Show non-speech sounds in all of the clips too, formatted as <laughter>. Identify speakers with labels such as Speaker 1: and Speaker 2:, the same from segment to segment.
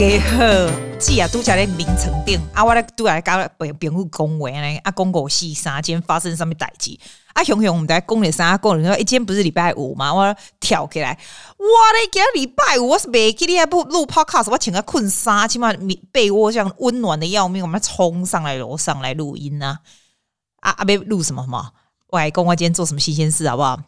Speaker 1: 给好，记啊，都在咧眠床顶啊，我咧都来甲朋朋友讲话呢，啊，讲五四三，今发生什么代志？啊，熊熊，我们在讲咧啥？讲咧说，今天不是礼拜五吗？我跳起来，哇咧，今日礼拜五，我是袂记你还不录 podcast，我穿个困衫，起码被窝这样温暖的要命，我们冲上来楼上来录音啊！啊啊，别录什么什么，我来讲我今天做什么新鲜事，好不好？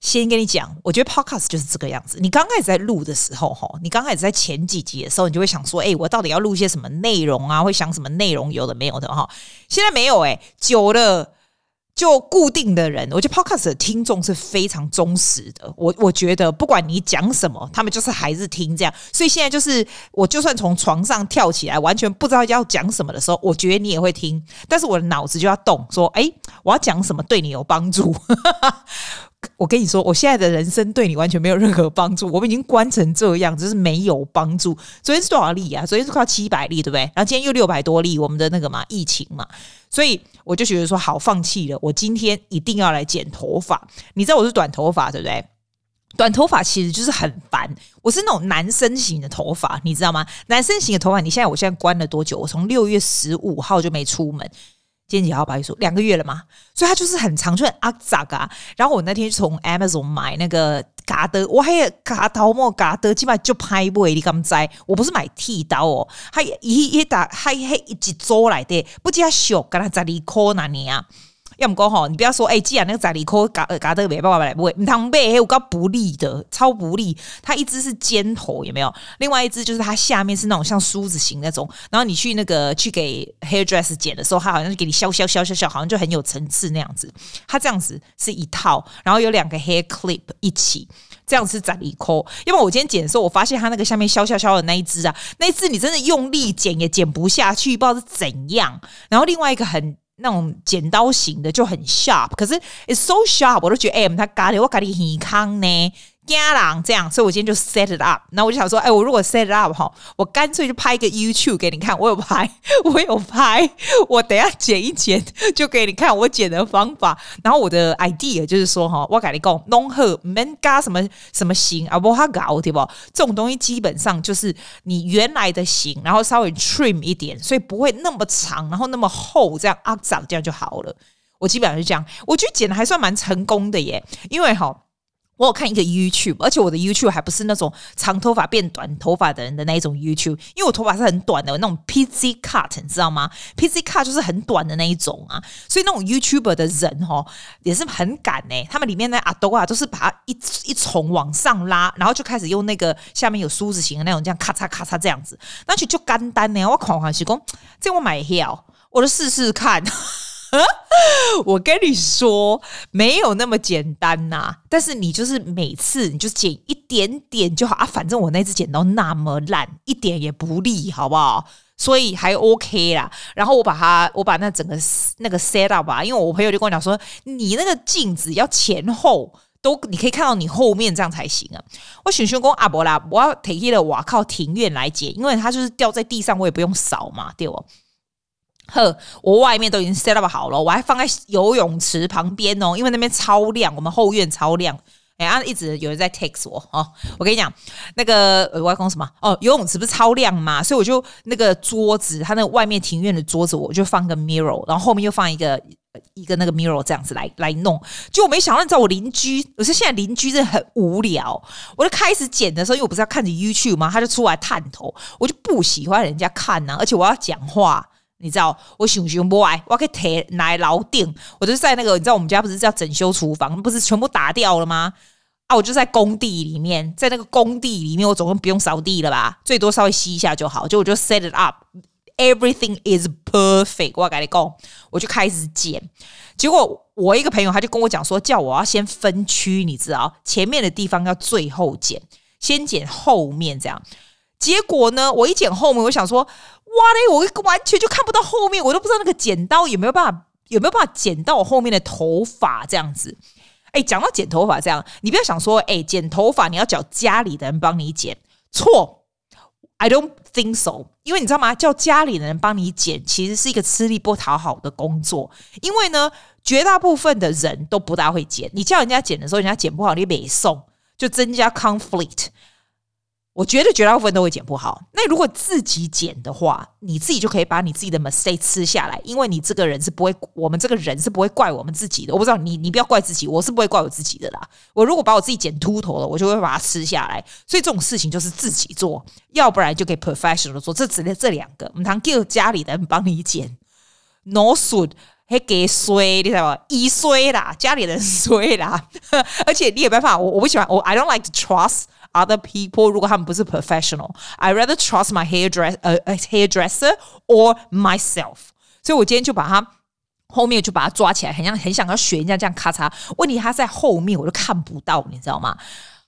Speaker 1: 先跟你讲，我觉得 podcast 就是这个样子。你刚开始在录的时候，哈，你刚开始在前几集的时候，你就会想说，哎，我到底要录些什么内容啊？会想什么内容？有的没有的，哈。现在没有，哎，久了就固定的人。我觉得 podcast 的听众是非常忠实的。我我觉得，不管你讲什么，他们就是还是听这样。所以现在就是，我就算从床上跳起来，完全不知道要讲什么的时候，我觉得你也会听。但是我的脑子就要动，说，哎，我要讲什么对你有帮助。我跟你说，我现在的人生对你完全没有任何帮助。我们已经关成这样，只是没有帮助。昨天是多少例啊？昨天是快七百例，对不对？然后今天又六百多例，我们的那个嘛，疫情嘛，所以我就觉得说，好，放弃了。我今天一定要来剪头发。你知道我是短头发，对不对？短头发其实就是很烦。我是那种男生型的头发，你知道吗？男生型的头发，你现在我现在关了多久？我从六月十五号就没出门。今天几号？不好意思，两个月了嘛，所以它就是很长，就很阿杂啊。然后我那天从 Amazon 买那个嘎的，我还嘎桃木嘎的，基本上就拍不。你敢知？我不是买剃刀哦，还一一打还还一几周来的，不加小，跟他在里扣那年啊。要么讲吼，你不要说，哎、既然那个仔里科嘎嘎得没办法来，不会，你当背有个不利的，超不利。它一只是尖头，有没有？另外一只就是它下面是那种像梳子型那种。然后你去那个去给 hairdress 剪的时候，它好像是给你削削削削削，好像就很有层次那样子。它这样子是一套，然后有两个 hair clip 一起，这样是仔里科。因为我今天剪的时候，我发现它那个下面削削削的那一只啊，那一只你真的用力剪也剪不下去，不知道是怎样。然后另外一个很。那种剪刀型的就很 sharp，可是 it's so sharp，我都觉得哎，他咖喱我咖喱很康呢。家郎这样，所以我今天就 set it up。然后我就想说，哎，我如果 set it up 哈，我干脆就拍一个 YouTube 给你看。我有拍，<laughs> 我有拍，我等下剪一剪就给你看我剪的方法。然后我的 idea 就是说哈，我跟你讲，弄好没加什么什么型啊，不好搞对不？这种东西基本上就是你原来的型，然后稍微 trim 一点，所以不会那么长，然后那么厚，这样啊长这样就好了。我基本上是这样，我觉得剪的还算蛮成功的耶，因为哈。我有看一个 YouTube，而且我的 YouTube 还不是那种长头发变短头发的人的那一种 YouTube，因为我头发是很短的，那种 pixie cut，你知道吗？pixie cut 就是很短的那一种啊，所以那种 YouTuber 的人哦也是很赶呢。他们里面的阿多啊都是把它一一重往上拉，然后就开始用那个下面有梳子型的那种这样咔嚓咔嚓这样子，那就就简单呢。我狂欢喜讲，这我买票，我就试试看。<laughs> 我跟你说，没有那么简单呐、但是你就是每次你就剪一点点就好啊。反正我那支剪刀那么烂，一点也不利，好不好？所以还 OK 啦。然后我把它，我把那整个那个 set up 吧，因为我朋友就跟我讲说，你那个镜子要前后都，你可以看到你后面这样才行啊。我选选工阿伯啦，我要提起了，我靠庭院来剪，因为它就是掉在地上，我也不用扫嘛，对不？呵，我外面都已经 set up 好了，我还放在游泳池旁边哦，因为那边超亮，我们后院超亮。哎、欸，啊，一直有人在 text 我哦。我跟你讲，那个我要讲什么？哦，游泳池不是超亮嘛？所以我就那个桌子，它那个外面庭院的桌子，我就放个 mirror，然后后面又放一个一个那个 mirror，这样子来来弄。就我没想到，你知道我邻居，我说现在邻居真的很无聊。我就开始剪的时候，因为我不是要看着 YouTube 吗？他就出来探头，我就不喜欢人家看呐、而且我要讲话。你知道我熊熊不爱，我可以提来楼顶，我就在那个，你知道我们家不是叫整修厨房，不是全部打掉了吗？啊，我就在工地里面，在那个工地里面，我总共不用扫地了吧？最多稍微吸一下就好，就我就 set it up，everything is perfect。我跟你讲，我就开始剪，结果我一个朋友他就跟我讲说，叫我要先分区，你知道，前面的地方要最后剪，先剪后面这样。结果呢，我一剪后面，我想说。哇嘞！我完全就看不到后面，我都不知道那个剪刀有没有办法，有没有办法剪到我后面的头发这样子。哎，讲到剪头发这样，你不要想说，哎，剪头发你要叫家里的人帮你剪，错，I don't think so。因为你知道吗？叫家里的人帮你剪，其实是一个吃力不讨好的工作。因为呢，绝大部分的人都不大会剪，你叫人家剪的时候，人家剪不好，你没送，就增加 conflict。我觉得绝大部分都会剪不好。那如果自己剪的话，你自己就可以把你自己的 mistake 吃下来，因为你这个人是不会，我们这个人是不会怪我们自己的。我不知道你，你不要怪自己，我是不会怪我自己的啦。我如果把我自己剪秃头了，我就会把它吃下来。所以这种事情就是自己做，要不然就给 professional 做。这只能这两个，我们堂叫家里人帮你剪，no suit。还给衰，你知道吗？一衰啦，家里人衰啦，<laughs> 而且你也没办法，我我不喜欢，我 I don't like to trust other people。如果他们不是 professional，I rather trust my hairdresser，呃，hairdresser or myself。所以我今天就把他后面就把他抓起来，很想很想要学人家这样咔嚓。问题他在后面，我就看不到，你知道吗？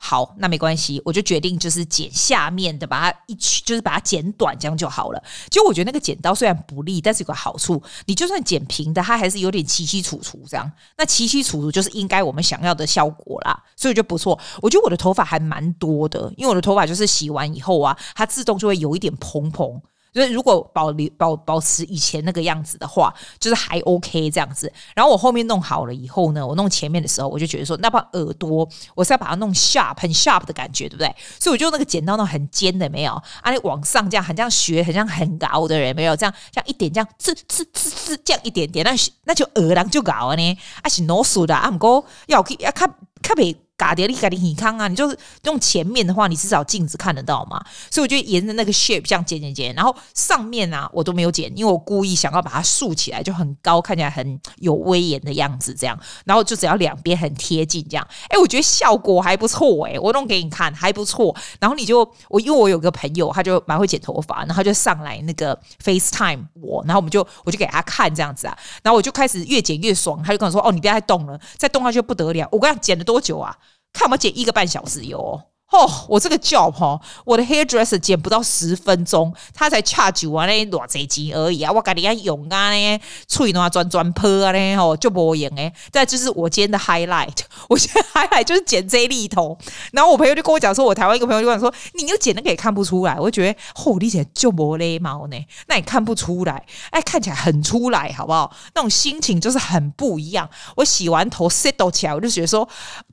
Speaker 1: 好，那没关系，我就决定就是剪下面的，把它一取，就是把它剪短，这样就好了。就我觉得那个剪刀虽然不利，但是有个好处，你就算剪平的，它还是有点齐齐楚楚这样。那齐齐楚楚就是应该我们想要的效果啦，所以就不错。我觉得我的头发还蛮多的，因为我的头发就是洗完以后啊，它自动就会有一点蓬蓬。就是如果保留保保持以前那个样子的话，就是还 OK 这样子。然后我后面弄好了以后呢，我弄前面的时候，我就觉得说，那把耳朵我是要把它弄 sharp，很 sharp 的感觉，对不对？所以我就那个剪刀那很尖的，没有啊？你往上这样，很像学，很像很高的人，没有这样，像一点这样，呲呲呲呲这样一点点，那那就耳郎就高了呢。啊是 no 数的啊，不过要要看看别。打碟你改的很康啊！你就是用前面的话，你至少镜子看得到嘛。所以我就沿着那个 shape 这样剪剪剪，然后上面啊我都没有剪，因为我故意想要把它竖起来，就很高，看起来很有威严的样子这样。然后就只要两边很贴近这样，哎，我觉得效果还不错哎，我弄给你看还不错。然后你就我因为我有个朋友，他就蛮会剪头发，然后他就上来那个 FaceTime 我，然后我们就我就给他看这样子啊，然后我就开始越剪越爽，他就跟我说：“哦，你不要再动了，再动下去就不得了。”我跟他剪了多久啊？看我们剪一个半小时哟。哦我这个 job 哈，我的 hairdresser 剪不到十分钟，他才 charge 我那偌济钱而已啊！我跟你讲用啊呢，吹啊转转坡啊呢，吼就无用诶。再就是我今天的 highlight，<laughs> 我现在 highlight 就是剪这一头。然后我朋友就跟我讲说，我台湾一个朋友就跟我说，你又剪那个也看不出来。我就觉得，哦，你剪就无礼貌呢，那也看不出来，哎，看起来很出来，好不好？那种心情就是很不一样。我洗完头 set 起来，我就觉得说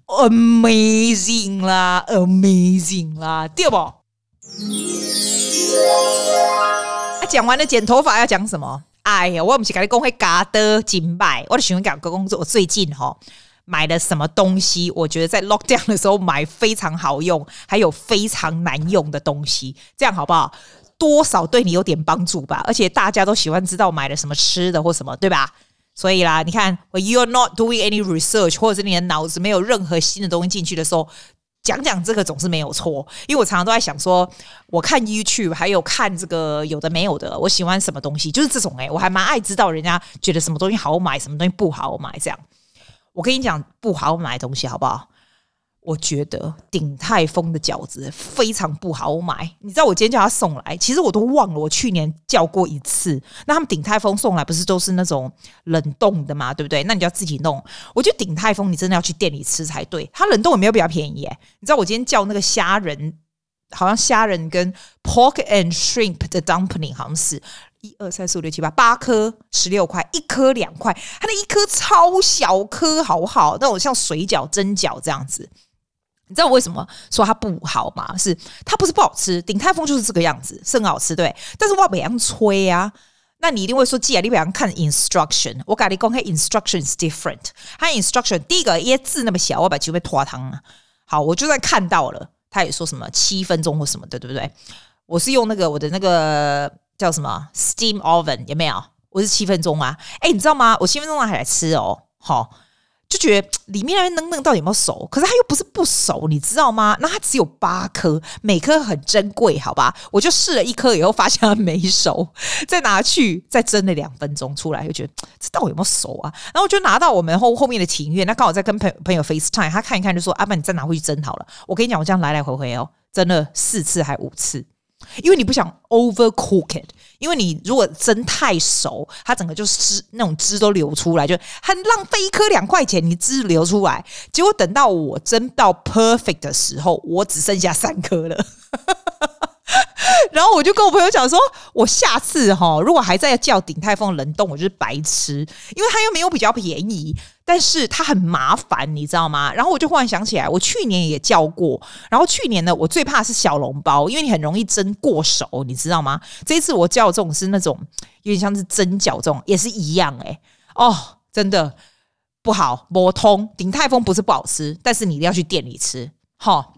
Speaker 1: amazing 啦，amazing。Amazing 啦，对不？啊，讲完了剪头发要讲什么？哎呀，我不是跟你讲会嘎的金拜，我的喜欢讲个工作，我最近哈买了什么东西？我觉得在 lockdown 的时候买非常好用，还有非常难用的东西，这样好不好？多少对你有点帮助吧？而且大家都喜欢知道买了什么吃的或什么，对吧？所以啦，你看，you're not doing any research，或者是你的脑子没有任何新的东西进去的时候。讲讲这个总是没有错，因为我常常都在想说，我看 YouTube 还有看这个有的没有的，我喜欢什么东西，就是这种诶，我还蛮爱知道人家觉得什么东西好买，什么东西不好买这样。我跟你讲不好买的东西好不好？我觉得鼎泰丰的饺子非常不好买，你知道我今天叫他送来，其实我都忘了我去年叫过一次。那他们鼎泰丰送来不是都是那种冷冻的吗？对不对？那你就要自己弄。我觉得鼎泰丰你真的要去店里吃才对，它冷冻也没有比较便宜耶。你知道我今天叫那个虾仁，好像虾仁跟 pork and shrimp 的 dumpling 好像是一二三四五六七八八颗十六块，一颗两块，它那一颗超小颗，好不好？那种像水饺、蒸饺这样子。你知道我为什么说它不好吗？是它不是不好吃，鼎泰丰就是这个样子，是很好吃，对。但是我不想吹啊，那你一定会说，既然你不想看 instruction，我跟你公开 instruction is different。它 instruction 第一个，因为字那么小，我把就被拖汤了。好，我就算看到了，他也说什么七分钟或什么的，对不对？我是用那个我的那个叫什么 steam oven，有没有？我是七分钟啊。哎，你知道吗？我七分钟还来吃哦，好。就觉得里面那嫩嫩到底有没有熟？可是它又不是不熟，你知道吗？那它只有八颗，每颗很珍贵，好吧？我就试了一颗以后，发现它没熟，再拿去再蒸了两分钟出来，就觉得这到底有没有熟啊？然后我就拿到我们后后面的庭院，那刚好在跟朋朋友 FaceTime，他看一看就说：“阿、啊、爸，你再拿回去蒸好了。”我跟你讲，我这样来来回回哦，蒸了四次还五次。因为你不想 overcook it，因为你如果蒸太熟，它整个就汁那种汁都流出来，就很浪费一颗两块钱，你汁流出来。结果等到我蒸到 perfect 的时候，我只剩下三颗了。<laughs> 然后我就跟我朋友讲说，我下次哈，如果还在叫鼎泰丰冷冻，我就是白痴，因为它又没有比较便宜，但是它很麻烦，你知道吗？然后我就忽然想起来，我去年也叫过，然后去年呢，我最怕是小笼包，因为你很容易蒸过熟，你知道吗？这一次我叫这种是那种有点像是蒸饺这种，也是一样哎、哦，真的不好，不通。鼎泰丰不是不好吃，但是你一定要去店里吃，哈。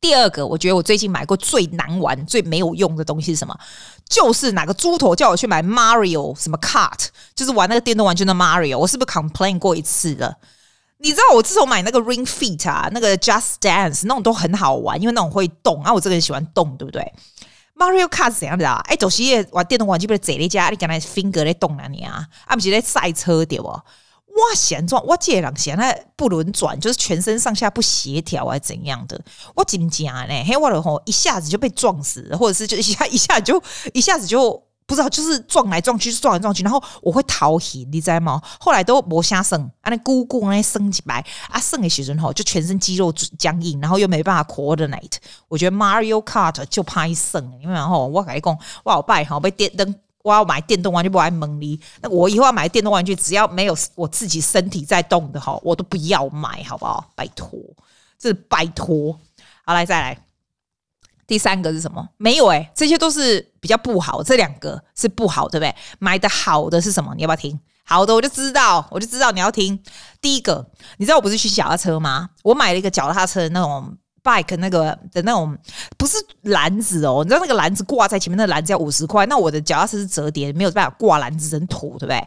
Speaker 1: 第二个，我觉得我最近买过最难玩、最没有用的东西是什么？就是哪个猪头叫我去买 Mario 什么 Cart，就是玩那个电动玩具的 Mario。我是不是 complain 过一次了？你知道我自从买那个 Ring Fit 啊，那个 Just Dance 那种都很好玩，因为那种会动啊。我这个人喜欢动，对不对？Mario Kart 是怎样的啊？哎，走西夜玩电动玩具不是坐在家，你刚才 finger 在动哪里啊？啊，不是在赛车对不？哇，嫌状我这人嫌他不轮转，就是全身上下不协调啊，怎样的？我紧张呢，嘿，我的吼一下子就被撞死，或者是就一下一下就一下子就不知道，就是撞来撞去，撞来撞去，然后我会逃行，你知道吗？后来都磨下肾，啊，那咕咕那升几百啊，肾的时候就全身肌肉僵硬，然后又没办法 coordinate。我觉得 Mario Kart 就怕一肾，因为然后我跟你讲，我好拜哈被电灯。<laughs> 我要买电动玩具，不爱蒙你。那我以后要买电动玩具，只要没有我自己身体在动的哈，我都不要买，好不好？拜托，这是拜托。好，来再来。第三个是什么？没有诶、欸，这些都是比较不好。这两个是不好，对不对？买的好的是什么？你要不要听？好的，我就知道，我就知道你要听。第一个，你知道我不是骑脚踏车吗？我买了一个脚踏车那种。Bike 那个的那种不是篮子哦，你知道那个篮子挂在前面，那个篮子要五十块。那我的脚踏车是折叠，没有办法挂篮子，真土，对不对？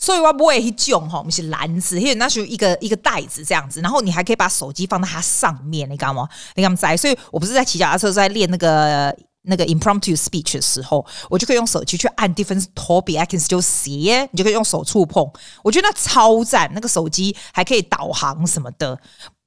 Speaker 1: 所以我不会去种哈，我们是篮子，因为那是一个一个袋子这样子，然后你还可以把手机放在它上面，你干嘛？你干嘛在？所以我不是在骑脚踏车，在练那个那个 impromptu speech 的时候，我就可以用手机去按 different topic，I can still see，你就可以用手触碰。我觉得那超赞，那个手机还可以导航什么的。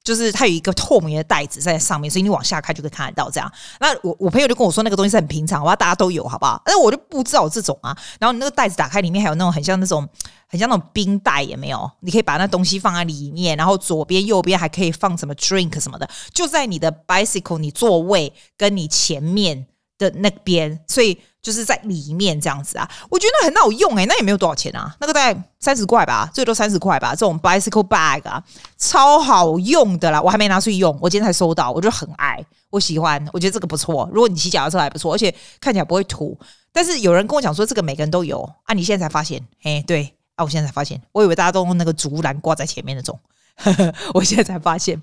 Speaker 1: 就是它有一个透明的袋子在上面，所以你往下看就可以看得到。这样，那我我朋友就跟我说，那个东西是很平常，我要大家都有，好不好？但我就不知道这种啊。然后你那个袋子打开，里面还有那种很像那种很像那种冰袋，也没有？你可以把那东西放在里面，然后左边右边还可以放什么 drink 什么的，就在你的 bicycle 你座位跟你前面的那边，所以。就是在里面这样子啊，我觉得那很好用诶、那也没有多少钱啊，那个大概三十块吧，最多三十块吧。这种 bicycle bag 啊，超好用的啦，我还没拿出去用，我今天才收到，我就很爱，我喜欢，我觉得这个不错。如果你骑脚踏车还不错，而且看起来不会土。但是有人跟我讲说，这个每个人都有啊，你现在才发现？嘿，对啊，我现在才发现，我以为大家都用那个竹篮挂在前面那种，呵呵，我现在才发现。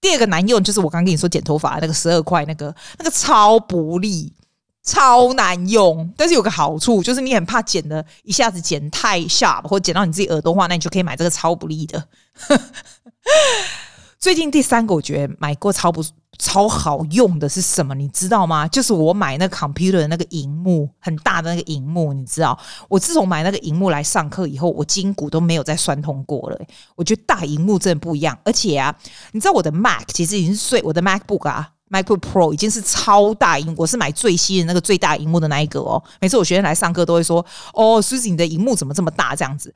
Speaker 1: 第二个难用就是我刚跟你说剪头发那个十二块那个，那个超不利。超难用，但是有个好处，就是你很怕剪的一下子剪太 sharp 或剪到你自己耳朵的话，那你就可以买这个超不利的。<laughs> 最近第三个我觉得买过超不超好用的是什么？你知道吗？就是我买那个 computer 的那个荧幕，很大的那个荧幕。你知道，我自从买那个荧幕来上课以后，我筋骨都没有再酸痛过了。我觉得大荧幕真的不一样，而且啊，你知道我的 Mac 其实已经碎，我的 MacBook 啊。MacBook Pro 已经是超大萤，我是买最新的那个最大萤幕的那一个哦。每次我学生来上课都会说：“哦，Suzy，你的萤幕怎么这么大？”这样子，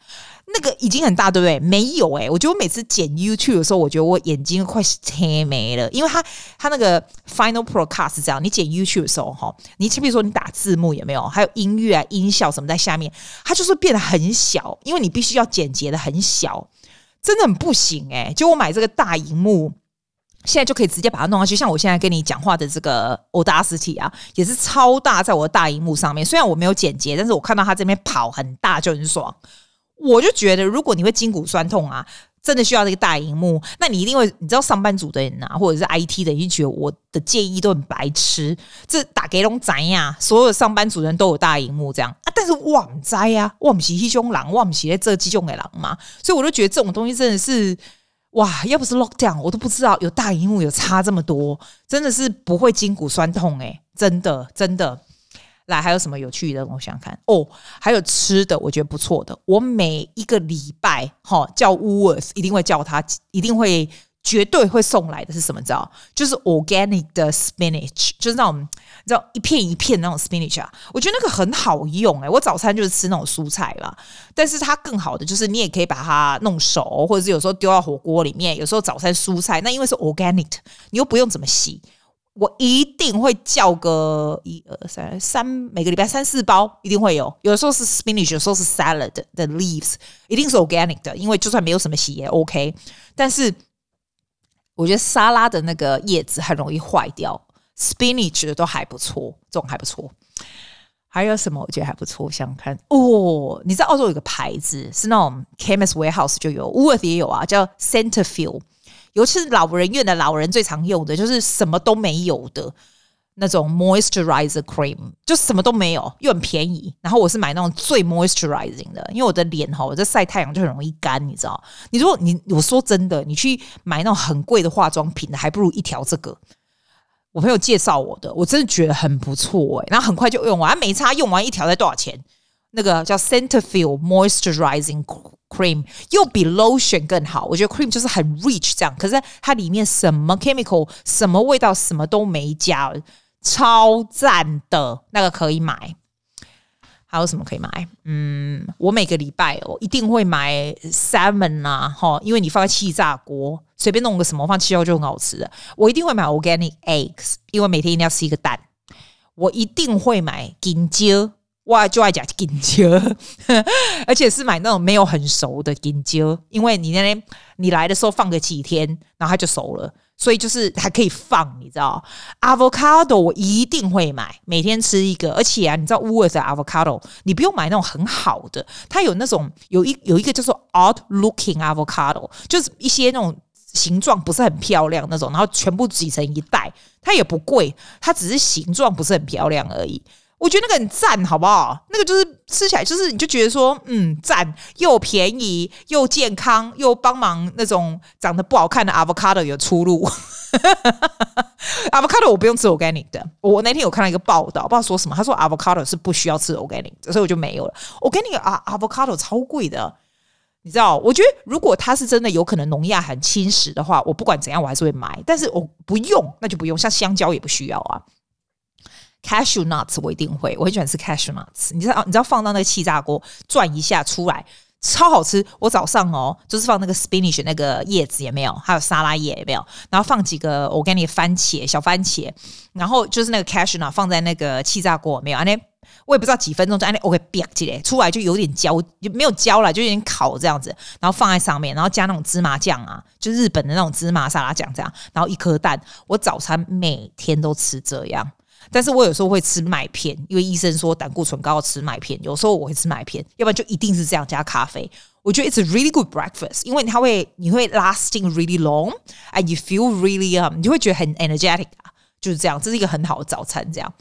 Speaker 1: 那个已经很大，对不对？没有诶、我觉得每次剪 YouTube 的时候，我觉得我眼睛快黑没了，因为它它那个 Final Pro Cut 是这样，你剪 YouTube 的时候哈，你比如说你打字幕有没有？还有音乐啊、音效什么在下面，它就是变得很小，因为你必须要剪辑的很小，真的很不行诶、欸。就我买这个大萤幕。现在就可以直接把它弄上去，像我现在跟你讲话的这个 Audacity 啊，也是超大，在我的大荧幕上面。虽然我没有剪接，但是我看到它这边跑很大就很爽。我就觉得，如果你会筋骨酸痛啊，真的需要这个大荧幕，那你一定会，你知道上班族的人啊，或者是 IT 的人，一觉得我的建议都很白痴。这打给龙仔呀，所有上班族人都有大荧幕这样啊，但是我不知道呀，我不是黑熊狼，我不是在这几种的狼嘛，所以我就觉得这种东西真的是。哇，要不是 lockdown，我都不知道有大荧幕有差这么多，真的是不会筋骨酸痛诶、真的真的。来，还有什么有趣的？我想看哦，还有吃的，我觉得不错的。我每一个礼拜哈叫 w o o l s 一定会叫他，一定会。绝对会送来的是什么？知道？就是 organic 的 spinach，就是那种你知道一片一片那种 spinach 啊。我觉得那个很好用哎、我早餐就是吃那种蔬菜啦。但是它更好的就是你也可以把它弄熟，或者是有时候丢到火锅里面。有时候早餐蔬菜那因为是 organic，你又不用怎么洗。我一定会叫个一二三三，每个礼拜三四包一定会有。有的时候是 spinach，有时候是 salad 的 leaves，一定是 organic 的，因为就算没有什么洗也 OK。但是我觉得沙拉的那个叶子很容易坏掉，spinach 的都还不错，这种还不错。还有什么我觉得还不错？我想看哦，你知道澳洲有个牌子是那种 Chemist Warehouse 就有，Woolworth 也有啊，叫 Centerfield。尤其是老人院的老人最常用的，就是什么都没有的那种 moisturizer cream，就什么都没有，又很便宜。然后我是买那种最 moisturizing 的，因为我的脸哈，我在晒太阳就很容易干，你知道？你如果你我说真的，你去买那种很贵的化妆品，还不如一条这个。我朋友介绍我的，我真的觉得很不错哎、然后很快就用完，没差，用完一条才多少钱？那个叫 Centerfield Moisturizing Cream，又比 Lotion 更好。我觉得 Cream 就是很 rich 这样，可是它里面什么 chemical、什么味道、什么都没加，超赞的，那个可以买。还有什么可以买？嗯，我每个礼拜我一定会买 salmon 啊，哈，因为你放在气炸锅，随便弄个什么放气炸锅就很好吃的。我一定会买 organic eggs，因为每天一定要吃一个蛋。我一定会买金蕉。哇，就爱讲金蕉，<laughs> 而且是买那种没有很熟的金蕉，因为你那天你来的时候放个几天，然后它就熟了，所以就是还可以放，你知道？Avocado 我一定会买，每天吃一个，而且啊，你知道 Wuers 的 avocado，你不用买那种很好的，它有那种有一有一个叫做 odd looking avocado，就是一些那种形状不是很漂亮那种，然后全部挤成一袋，它也不贵，它只是形状不是很漂亮而已。我觉得那个很赞，好不好？那个就是吃起来就是，你就觉得说，嗯，赞，又便宜又健康，又帮忙那种长得不好看的 avocado 有出路。<laughs> avocado 我不用吃 organic 的，我那天有看到一个报道，不知道说什么，他说 avocado 是不需要吃 organic，所以我就没有了。organic 啊，avocado 超贵的，你知道？我觉得如果它是真的有可能农药很侵蚀的话，我不管怎样我还是会买，但是我不用，那就不用。像香蕉也不需要啊。Cashew nuts 我一定会，我很喜欢吃 cashew nuts。你知道，你知道放到那个气炸锅转一下出来，超好吃。我早上哦，就是放那个 spinach 那个叶子也没有，还有沙拉叶也没有，然后放几个 organic 番茄小番茄，然后就是那个 cashew nut 放在那个气炸锅没有，安尼我也不知道几分钟就安尼 OK 煸起来，出来就有点焦，就没有焦了，就有点烤这样子，然后放在上面，然后加那种芝麻酱啊，就日本的那种芝麻沙拉酱这样，然后一颗蛋。我早餐每天都吃这样。但是我有时候会吃麦片，因为医生说胆固醇高吃麦片。有时候我会吃麦片，要不然就一定是这样加咖啡。我觉得 it's a really good breakfast，因为它会你会 lasting really long，and you feel really um，你就会觉得很 energetic 啊，就是这样，这是一个很好的早餐。这样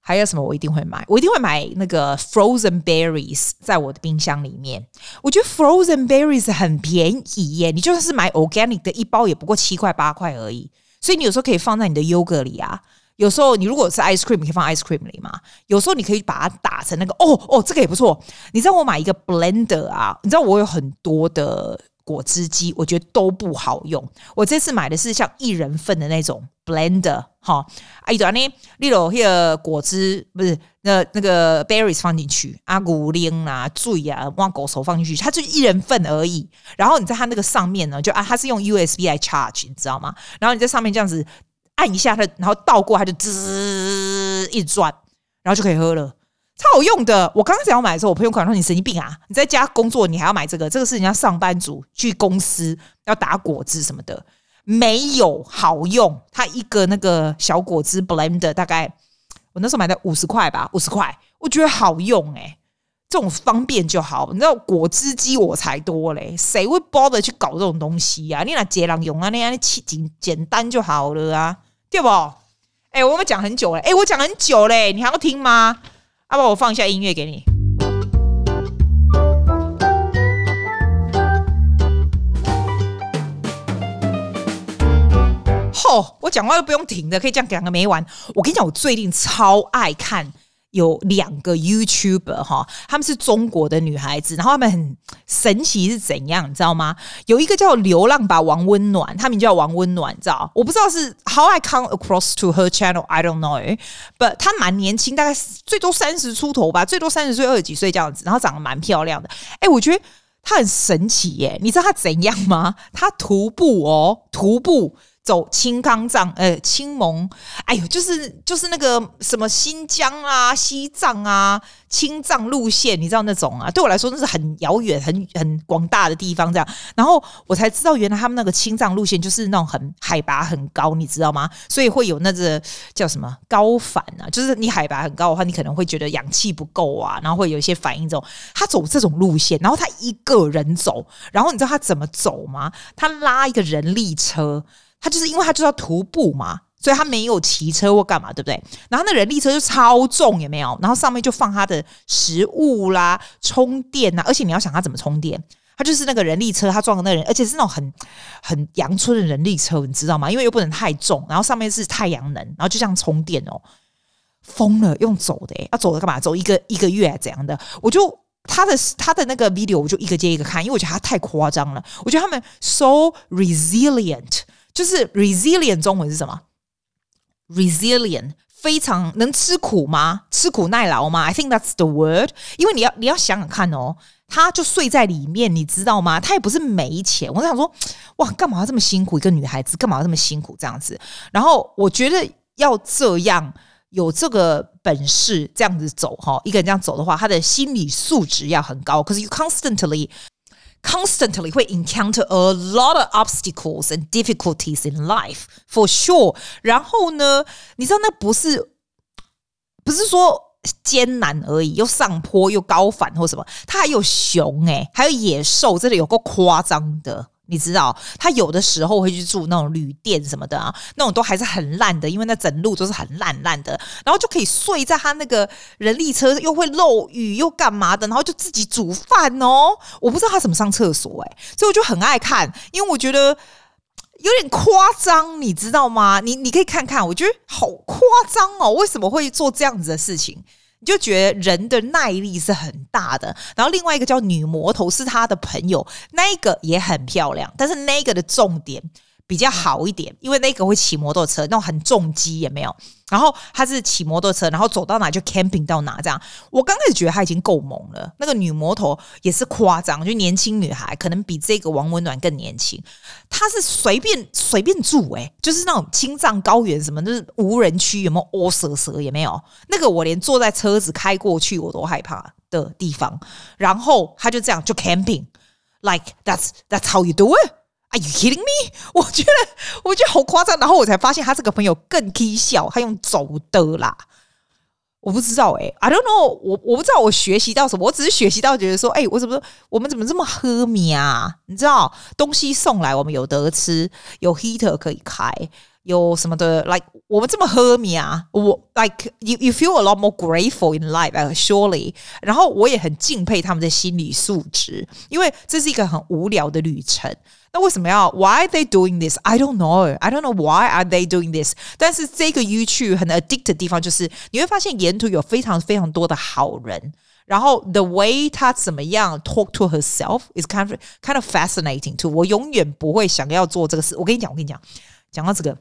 Speaker 1: 还有什么我一定会买？我一定会买那个 frozen berries 在我的冰箱里面。我觉得 frozen berries 很便宜耶，你就算是买 organic 的一包也不过七块八块而已，所以你有时候可以放在你的 yogurt 里啊。有时候你如果是 ice cream，你可以放 ice cream 里嘛。有时候你可以把它打成那个，哦哦，这个也不错。你知道我买一个 blender 啊？你知道我有很多的果汁机，我觉得都不好用。我这次买的是像一人份的那种 blender，哈，啊，一段呢，例如那个果汁不是那那个 berries 放进去，啊，古灵啊、醉啊、挖狗手放进去，它就一人份而已。然后你在它那个上面呢，就啊，它是用 USB 来 charge，你知道吗？然后你在上面这样子。按一下它，然后倒过，它就滋一转，然后就可以喝了，超好用的。我刚刚想要买的时候，我朋友可能说：“你神经病啊！你在家工作，你还要买这个？这个是人家上班族去公司要打果汁什么的，没有好用。它一个那个小果汁 blender 大概我那时候买的五十块吧，五十块，我觉得好用哎、这种方便就好。你知道果汁机我才多嘞，谁会 bother 去搞这种东西呀、啊？你拿捷朗用啊，那样简简单就好了啊。对不？哎、我们讲很久了，哎、我讲很久嘞，你还要听吗？要不我放一下音乐给你。吼，我讲话都不用停的，可以这样讲个没完。我跟你讲，我最近超爱看。有两个 YouTuber 哈，他们是中国的女孩子，然后他们很神奇是怎样，你知道吗？有一个叫流浪吧王温暖，他名叫王温暖，你知道？我不知道是 How I come across to her channel，I don't know，but 她蛮年轻，大概最多三十出头吧，最多三十岁二十几岁这样子，然后长得蛮漂亮的。哎，我觉得她很神奇耶，你知道她怎样吗？她徒步哦，徒步。走青康藏，呃，青蒙，哎呦，就是就是那个什么新疆啊、西藏啊、青藏路线，你知道那种啊？对我来说那是很遥远、很很广大的地方，这样。然后我才知道，原来他们那个青藏路线就是那种很海拔很高，你知道吗？所以会有那个叫什么高反啊，就是你海拔很高的话，你可能会觉得氧气不够啊，然后会有一些反应。这种他走这种路线，然后他一个人走，然后你知道他怎么走吗？他拉一个人力车。他就是因为他就要徒步嘛，所以他没有骑车或干嘛，对不对？然后那人力车就超重，有没有？然后上面就放他的食物啦、充电啊，而且你要想他怎么充电？他就是那个人力车，他撞的那人，而且是那种很很阳春的人力车，你知道吗？因为又不能太重，然后上面是太阳能，然后就这样充电哦，疯了，用走的，要走的干嘛？走一个一个月怎样的？我就他的他的那个 video，我就一个接一个看，因为我觉得他太夸张了。我觉得他们 so resilient。就是 resilient 中文是什么？resilient 非常能吃苦吗？吃苦耐劳吗？I think that's the word。因为你要你要想想看哦，他就睡在里面，你知道吗？他也不是没钱。我想说，哇，干嘛要这么辛苦？一个女孩子干嘛要这么辛苦这样子？然后我觉得要这样有这个本事这样子走哈，一个人这样走的话，他的心理素质要很高。可是 you constantly。Constantly 会 encounter a lot of obstacles and difficulties in life for sure。然后呢，你知道那不是不是说艰难而已，又上坡又高反或什么，它还有熊诶、欸，还有野兽，这里有够夸张的。 你知道，他有的时候会去住那种旅店什么的啊，那种都还是很烂的，因为那整路都是很烂烂的，然后就可以睡在他那个人力车，又会漏雨又干嘛的，然后就自己煮饭哦。我不知道他怎么上厕所哎，所以我就很爱看，因为我觉得有点夸张，你知道吗？你你可以看看，我觉得好夸张哦，为什么会做这样子的事情？你就觉得人的耐力是很大的，然后另外一个叫女魔头是他的朋友，那个也很漂亮，但是那个的重点比较好一点，因为那个会骑摩托车，那种很重机也没有。然后他是骑摩托车，然后走到哪就 camping 到哪这样。我刚开始觉得他已经够猛了，那个女魔头也是夸张，就年轻女孩，可能比这个王温暖更年轻。她是随便随便住诶、就是那种青藏高原什么，就是无人区，有没有？哦，蛇蛇也没有。那个我连坐在车子开过去我都害怕的地方。然后他就这样就 camping，like that's that's how you do it。Are you kidding me？<laughs> 我觉得，我觉得好夸张。然后我才发现，他这个朋友更搞笑，他用走的啦。我不知道哎、欸，I don't know 我。我不知道我学习到什么，我只是学习到觉得说，哎、我怎么我们怎么这么喝米啊？你知道，东西送来我们有得吃，有 heater 可以开。有什么的，like 我们这么喝米啊，我 like you you feel a lot more grateful in life, surely。然后我也很敬佩他们的心理素质，因为这是一个很无聊的旅程。那为什么要 Why are they doing this? I don't know. I don't know why are they doing this. 但是这个 U 区很 addict 的地方就是你会发现沿途有非常非常多的好人。然后，the way 她怎么样 talk to herself is kind of kind of fascinating too。我永远不会想要做这个事。我跟你讲，我跟你讲，讲到这个，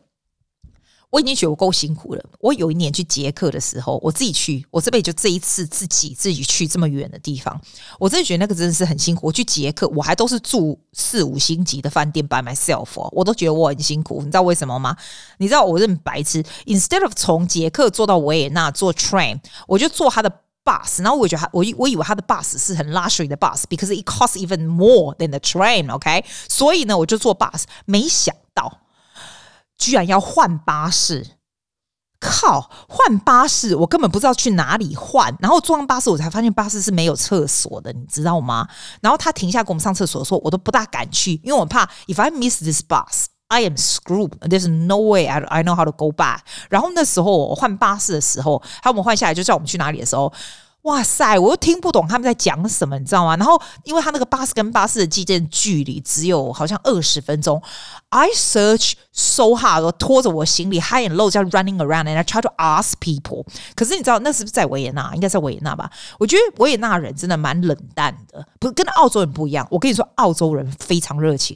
Speaker 1: 我已经觉得我够辛苦了。我有一年去捷克的时候，我自己去，我这辈子就这一次自己自己去这么远的地方，我真的觉得那个真的是很辛苦。我去捷克，我还都是住四五星级的饭店 by myself，我都觉得我很辛苦。你知道为什么吗？你知道我这么白痴，instead of 从捷克坐到维也纳坐 train，我就坐他的 bus，然后我觉得他我我以为他的 bus 是很 luxury 的 bus，because it costs even more than the train。OK，所以呢，我就坐 bus，没想到。居然要换巴士，靠！换巴士，我根本不知道去哪里换。然后坐上巴士，我才发现巴士是没有厕所的，你知道吗？然后他停下给我们上厕所的时候，我都不大敢去，因为我怕 if I miss this bus, I am screwed. There's no way I I know how to go back。然后那时候我换巴士的时候，他我们换下来就叫我们去哪里的时候。哇塞！我又听不懂他们在讲什么，你知道吗？然后，因为他那个巴士跟巴士的之间距离只有好像二十分钟，I search so hard，拖着我行李 high and low 这样 running around，and I try to ask people。可是你知道那是不是在维也纳？应该在维也纳吧？我觉得维也纳人真的蛮冷淡的，不跟澳洲人不一样。我跟你说，澳洲人非常热情。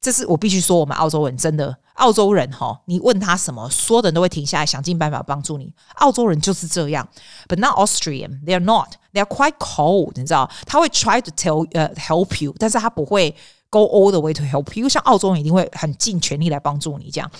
Speaker 1: 这是我必须说，我们澳洲人真的，澳洲人哈，你问他什么，所有的人都会停下来，想尽办法帮助你。澳洲人就是这样，but not Austrian, they are not, they are quite cold，你知道？他会 try to tell 呃、help you，但是他不会 go all the way to help。you 像澳洲人一定会很尽全力来帮助你，这样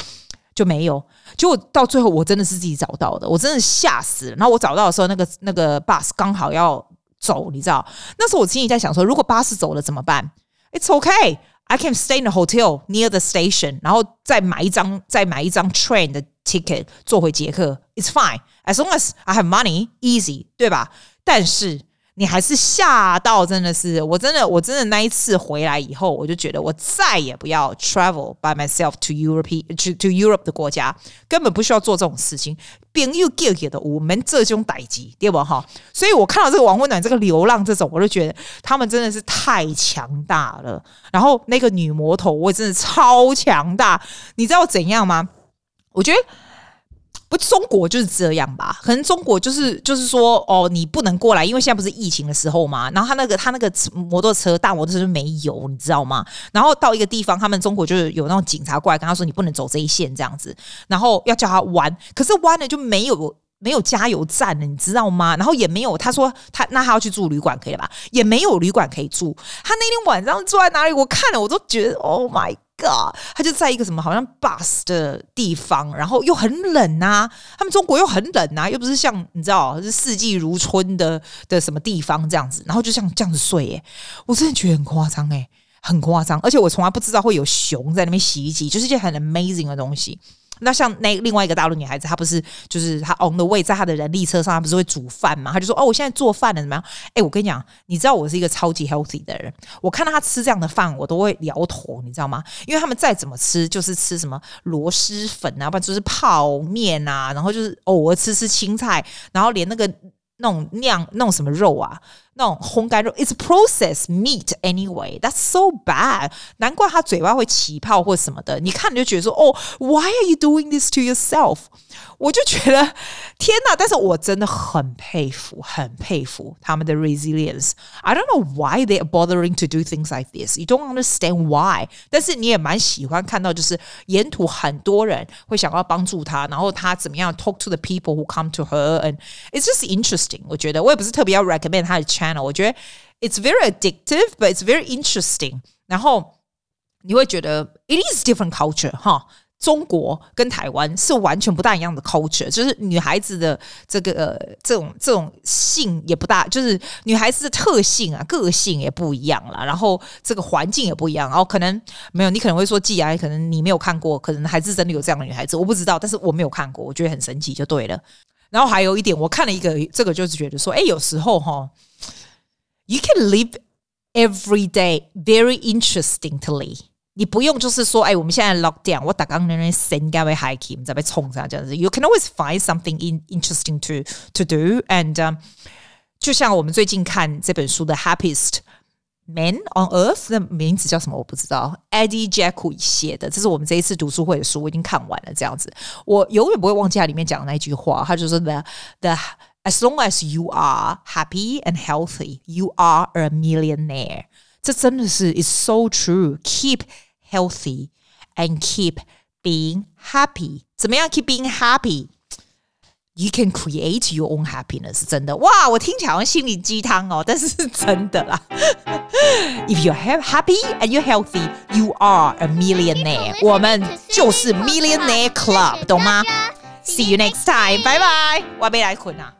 Speaker 1: 就没有。结果到最后，我真的是自己找到的，我真的吓死了。然后我找到的时候，那个那个 bus 刚好要走，你知道？那时候我心里在想说，如果巴士走了怎么办？It's okay, I can stay in the hotel near the station，然后再买一张再买一张 train 的 ticket 坐回捷克。It's fine as long as I have money, easy，对吧？但是。 你还是吓到，真的是，我真的，我真的那一次回来以后，我就觉得我再也不要 travel by myself to Europe to to Europe 的国家，根本不需要做这种事情。朋友叫给的，我们这种代志，对不哈？所以我看到这个王温暖这个流浪这种，我就觉得他们真的是太强大了。然后那个女魔头，我真的超强大，你知道怎样吗？我觉得。不，中国就是这样吧？可能中国就是就是说，哦，你不能过来，因为现在不是疫情的时候嘛。然后他那个他那个摩托车大摩托车没油，你知道吗？然后到一个地方，他们中国就是有那种警察过来跟他说，你不能走这一线这样子，然后要叫他弯，可是弯了就没有没有加油站了，你知道吗？然后也没有，他说他那他要去住旅馆可以了吧？也没有旅馆可以住。他那天晚上住在哪里？我看了我都觉得，Oh my。啊他就在一个什么好像 bus 的地方，然后又很冷啊。他们中国又很冷啊，又不是像你知道是四季如春的的什么地方这样子，然后就像这样子睡耶。我真的觉得很夸张诶，很夸张。而且我从来不知道会有熊在那边洗衣机，就是一件很 amazing 的东西。那像那另外一个大陆女孩子，她不是就是她 on the way 在她的人力车上，她不是会煮饭嘛？她就说：“哦，我现在做饭了，怎么样？”哎，我跟你讲，你知道我是一个超级 healthy 的人，我看到她吃这样的饭，我都会摇头，你知道吗？因为他们再怎么吃，就是吃什么螺蛳粉啊，不然就是泡面啊，然后就是偶尔吃吃青菜，然后连那个那种酿那种什么肉啊。那种烘干肉，it's processed meat anyway. That's so bad. 难怪他嘴巴会起泡或什么的。你看你就觉得说，哦，Why are you doing this to yourself？我就觉得天哪！但是我真的很佩服，很佩服他们的 resilience. I don't know why they are bothering to do things like this. You don't understand why. 但是你也蛮喜欢看到，就是沿途很多人会想要帮助他，然后他怎么样 talk to the people who come to her, and it's just interesting. 我觉得我也不是特别要 recommend 他的 channel。 我觉得 it's very addictive, but it's very interesting。然后你会觉得 it is different culture 哈，中国跟台湾是完全不大一样的 culture，就是女孩子的这个、呃、这种这种性也不大，就是女孩子的特性啊，个性也不一样啦。然后这个环境也不一样。然后可能没有，你可能会说既然，可能你没有看过，可能还是真的有这样的女孩子，我不知道，但是我没有看过，我觉得很神奇就对了。然后还有一点，我看了一个，这个就是觉得说，哎，有时候哈。You can live every day very interestingly。你不用就是说，哎，我们现在 lock down，我打刚那边先该被 hiking，再被冲上这样子。You can always find something in interesting to to do。And、um, 就像我们最近看这本书的 Happiest Man on Earth 的名字叫什么？我不知道。Eddie Jaku 写的，这是我们这一次读书会的书，我已经看完了。这样子，我永远不会忘记它里面讲的那句话。他就说 the the As long as you are happy and healthy, you are a millionaire. 这真的是 is so true. Keep healthy and keep being happy. 怎么样 keep being happy? You can create your own happiness. 真的哇，我听起来好像心灵鸡汤哦，但是是真的啦。If <laughs> <laughs> you're happy and you're healthy, you are a millionaire. 我们就是 millionaire club，懂吗？See you next time. Bye bye. 我要被来困啊。